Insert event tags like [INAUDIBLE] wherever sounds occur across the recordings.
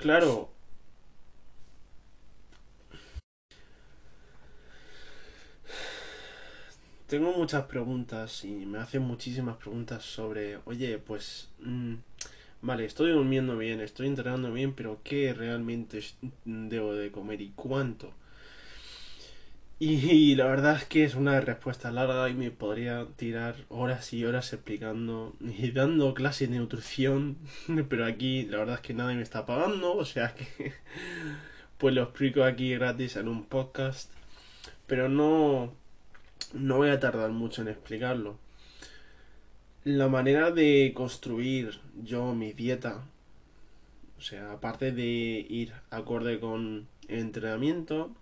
claro. Tengo muchas preguntas y me hacen muchísimas preguntas sobre, oye, pues, mm, vale, estoy durmiendo bien, estoy entrenando bien, pero ¿qué realmente debo de comer y cuánto? Y, la verdad es que es una respuesta larga y me podría tirar horas y horas explicando y dando clases de nutrición, [LAUGHS] pero aquí la verdad es que nadie me está pagando, o sea que [LAUGHS] pues lo explico aquí gratis en un podcast, pero no no voy a tardar mucho en explicarlo. La manera de construir yo mi dieta, o sea, aparte de ir acorde con el entrenamiento,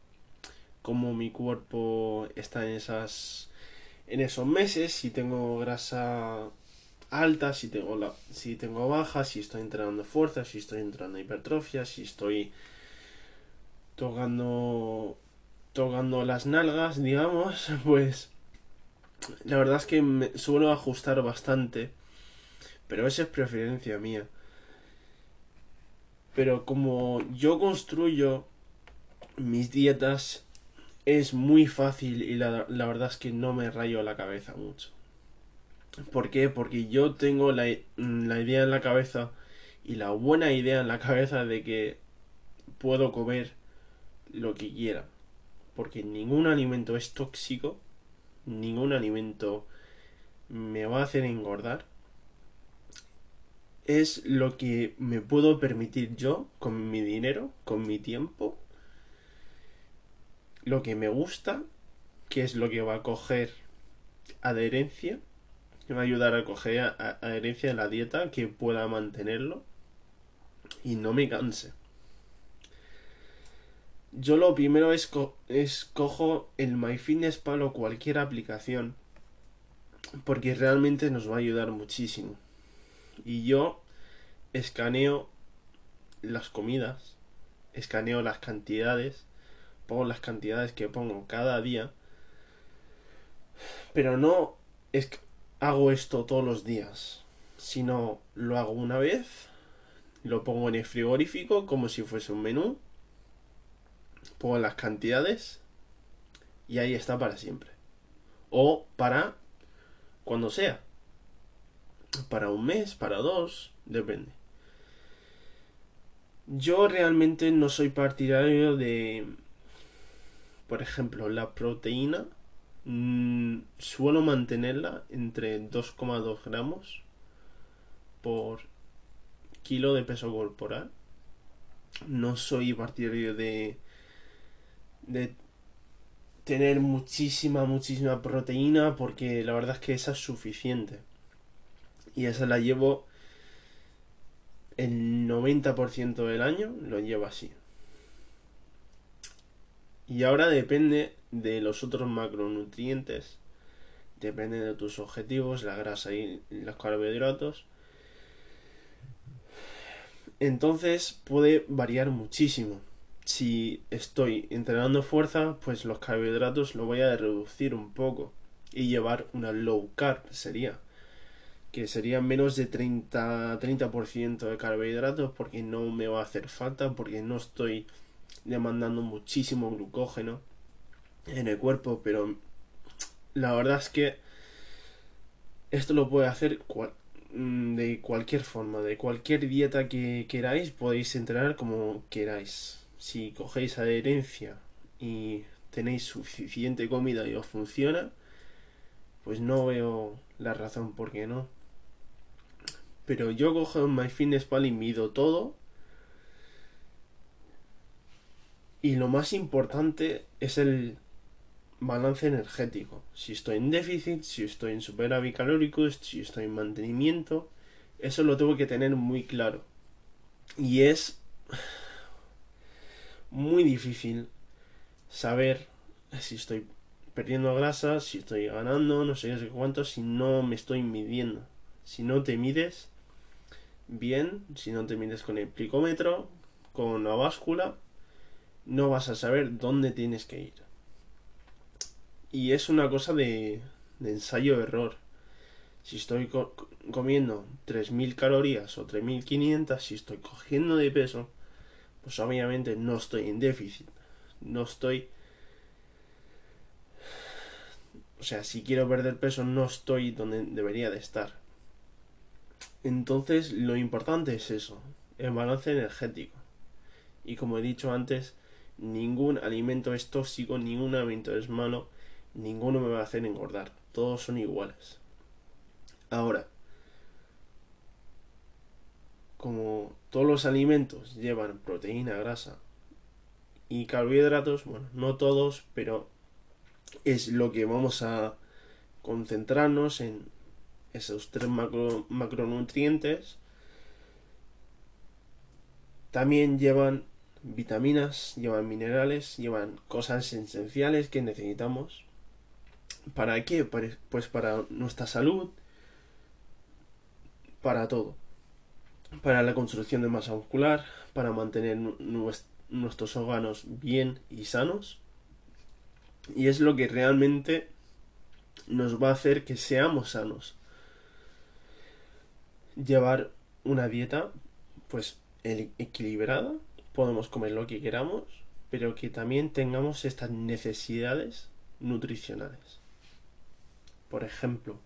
como mi cuerpo está en esas en esos meses, si tengo grasa alta, si tengo la, si tengo baja, si estoy entrenando fuerza, si estoy entrenando hipertrofia, si estoy tocando tocando las nalgas, digamos, [LAUGHS] pues la verdad es que me suelo ajustar bastante, pero esa es preferencia mía. Pero como yo construyo mis dietas es muy fácil y la, verdad es que no me rayo la cabeza mucho. ¿Por qué? Porque yo tengo la, la idea en la cabeza y la buena idea en la cabeza de que puedo comer lo que quiera. Porque ningún alimento es tóxico, ningún alimento me va a hacer engordar. Es lo que me puedo permitir yo con mi dinero, con mi tiempo lo que me gusta, que es lo que va a coger adherencia, que va a ayudar a coger adherencia en la dieta, que pueda mantenerlo y no me canse. Yo lo primero es, cojo el MyFitnessPal o cualquier aplicación porque realmente nos va a ayudar muchísimo. Y yo escaneo las comidas, escaneo las cantidades pongo las cantidades que pongo cada día, pero no es hago esto todos los días, sino lo hago una vez, lo pongo en el frigorífico como si fuese un menú, pongo las cantidades y ahí está para siempre. O para cuando sea. Para un mes, para dos, depende. Yo realmente no soy partidario de por ejemplo, la proteína mm, suelo mantenerla entre 2,2 gramos por kilo de peso corporal. No soy partidario de, de tener muchísima, muchísima proteína porque la verdad es que esa es suficiente. Y esa la llevo el 90% del año, lo llevo así. Y ahora depende de los otros macronutrientes, depende de tus objetivos, la grasa y los carbohidratos. Entonces puede variar muchísimo. Si estoy entrenando fuerza, pues los carbohidratos lo voy a reducir un poco y llevar una low carb sería que sería menos de 30, 30% de carbohidratos porque no me va a hacer falta porque no estoy demandando muchísimo glucógeno en el cuerpo, pero la verdad es que esto lo puede hacer mm, de cualquier forma, de cualquier dieta que queráis, podéis entrenar como queráis. Si cogéis adherencia y tenéis suficiente comida y os funciona, pues no veo la razón por qué no. Pero yo cojo MyFitnessPal y mido todo Y lo más importante es el balance energético. Si estoy en déficit, si estoy en superávit calórico, si estoy en mantenimiento, eso lo tengo que tener muy claro. Y es muy difícil saber si estoy perdiendo grasa, si estoy ganando, no sé, cuánto, si no me estoy midiendo. Si no te mides bien, si no te mides con el plicómetro, con la báscula, no vas a saber dónde tienes que ir. Y es una cosa de, de ensayo-error. Si estoy comiendo 3.000 calorías o 3.500, si estoy cogiendo de peso, pues obviamente no estoy en déficit. No estoy... O sea, si quiero perder peso no estoy donde debería de estar. Entonces lo importante es eso, el balance energético. Y como he dicho antes, ningún alimento es tóxico, ningún alimento es malo, ninguno me va a hacer engordar. Todos son iguales. Ahora, como todos los alimentos llevan proteína, grasa y carbohidratos, bueno, no todos, pero es lo que vamos a concentrarnos en esos tres macronutrientes. También llevan vitaminas, llevan minerales, llevan cosas esenciales que necesitamos. ¿Para qué? Pues para nuestra salud, para todo para la construcción de masa muscular, para mantener nuestros órganos bien y sanos. Y es lo que realmente nos va a hacer que seamos sanos. Llevar una dieta pues equilibrada, podemos comer lo que queramos, pero que también tengamos estas necesidades nutricionales. Por ejemplo,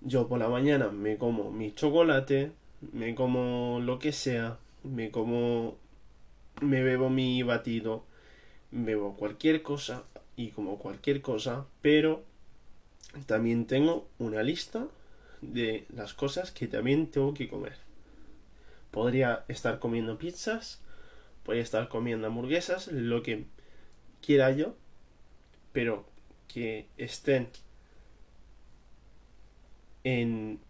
yo por la mañana me como mi chocolate, me como lo que sea, me como, me bebo mi batido, bebo cualquier cosa y como cualquier cosa, pero también tengo una lista de las cosas que también tengo que comer. Podría estar comiendo pizzas, podría estar comiendo hamburguesas, lo que quiera yo, pero que estén en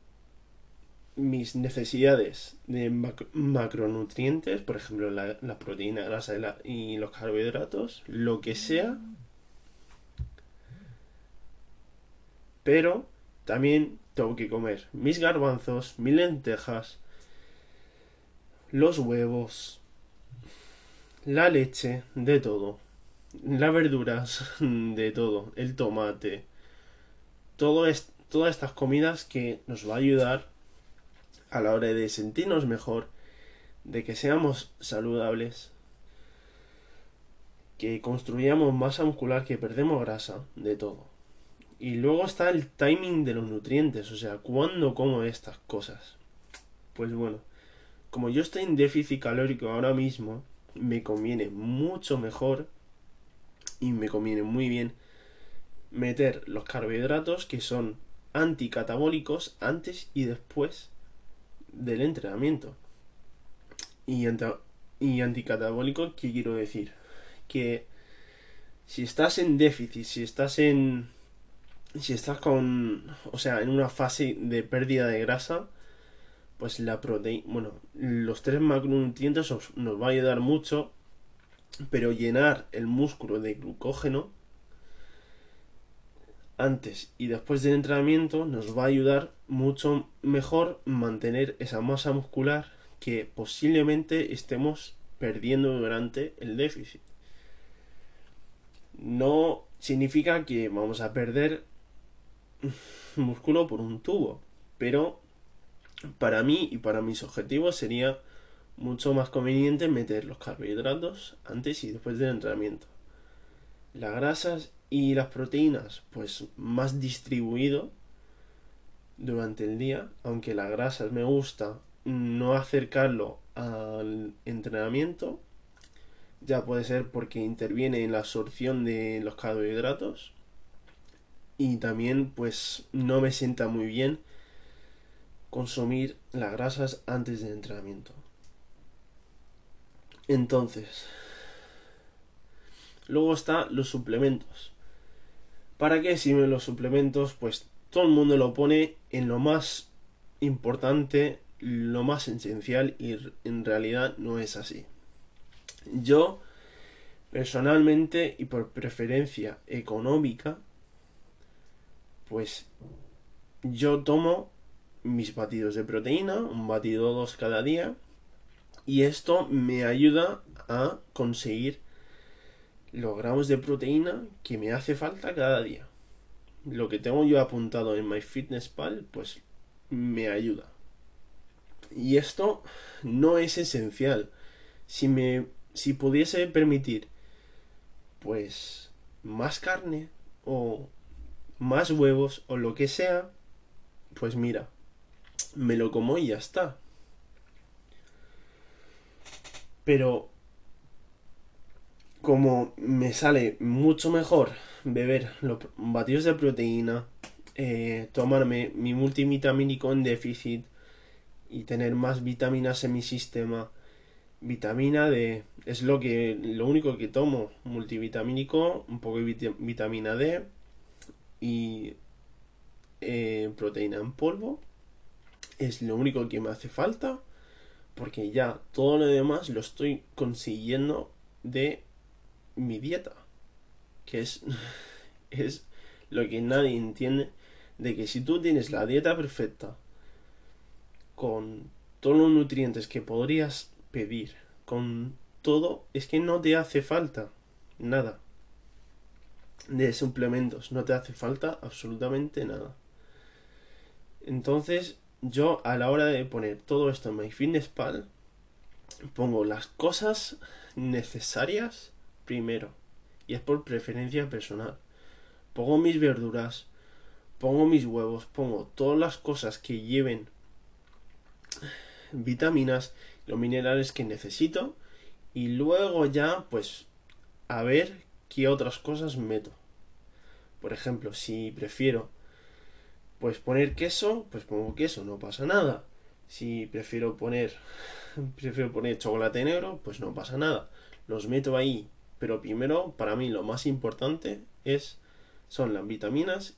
mis necesidades de macronutrientes, por ejemplo la, proteína, grasa y los carbohidratos, lo que sea, pero también tengo que comer mis garbanzos, mis lentejas, los huevos, la leche, de todo, las verduras, [LAUGHS] de todo, el tomate, todo es, todas estas comidas que nos va a ayudar a la hora de sentirnos mejor, de que seamos saludables, que construyamos masa muscular, que perdemos grasa, de todo. Y luego está el timing de los nutrientes, o sea, ¿cuándo como estas cosas? Pues bueno, como yo estoy en déficit calórico ahora mismo, me conviene mucho mejor y me conviene muy bien meter los carbohidratos que son anticatabólicos antes y después del entrenamiento. Y, y anticatabólico, ¿qué quiero decir? Que si estás en déficit, si estás en... Si estás con... O sea, en una fase de pérdida de grasa, pues la proteína... Bueno, los tres macronutrientes nos va a ayudar mucho, pero llenar el músculo de glucógeno antes y después del entrenamiento nos va a ayudar mucho mejor mantener esa masa muscular que posiblemente estemos perdiendo durante el déficit. No significa que vamos a perder [LAUGHS] músculo por un tubo, pero para mí y para mis objetivos sería mucho más conveniente meter los carbohidratos antes y después del entrenamiento. Las grasas y las proteínas, pues más distribuido durante el día, aunque las grasas me gusta no acercarlo al entrenamiento, ya puede ser porque interviene en la absorción de los carbohidratos y también pues no me sienta muy bien consumir las grasas antes del entrenamiento. Entonces, luego están los suplementos. ¿Para qué sirven los suplementos? Pues todo el mundo lo pone en lo más importante, lo más esencial y en realidad no es así. Yo, personalmente y por preferencia económica, pues yo tomo mis batidos de proteína, un batido dos cada día, y esto me ayuda a conseguir los gramos de proteína que me hace falta cada día. Lo que tengo yo apuntado en MyFitnessPal, pues me ayuda. Y esto no es esencial. Si me si pudiese permitir, pues, más carne o más huevos o lo que sea, pues mira, me lo como y ya está. Pero como me sale mucho mejor beber los batidos de proteína, eh, tomarme mi multivitamínico en déficit y tener más vitaminas en mi sistema, vitamina D es lo que lo único que tomo multivitamínico un poco de vitamina D y eh, proteína en polvo es lo único que me hace falta porque ya todo lo demás lo estoy consiguiendo de mi dieta que es [LAUGHS] es lo que nadie entiende de que si tú tienes la dieta perfecta con todos los nutrientes que podrías pedir, con todo, es que no te hace falta nada de suplementos, no te hace falta absolutamente nada. Entonces, yo a la hora de poner todo esto en MyFitnessPal, pongo las cosas necesarias primero, y es por preferencia personal. Pongo mis verduras, pongo mis huevos, pongo todas las cosas que lleven vitaminas, los minerales que necesito y luego ya pues a ver qué otras cosas meto. Por ejemplo, si prefiero pues poner queso, pues pongo queso, no pasa nada. Si prefiero poner [LAUGHS] prefiero poner chocolate negro, pues no pasa nada. Los meto ahí, pero primero para mí lo más importante es son las vitaminas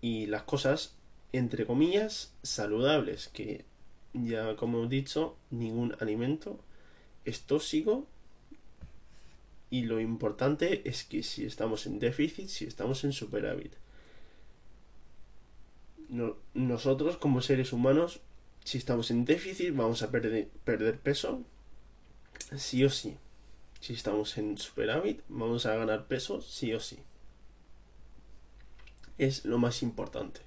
y las cosas entre comillas, saludables, que ya como he dicho, ningún alimento es tóxico y lo importante es que si estamos en déficit, si estamos en superávit, nosotros como seres humanos, si estamos en déficit, vamos a perder, perder peso, sí o sí. Si estamos en superávit, vamos a ganar peso, sí o sí. Es lo más importante.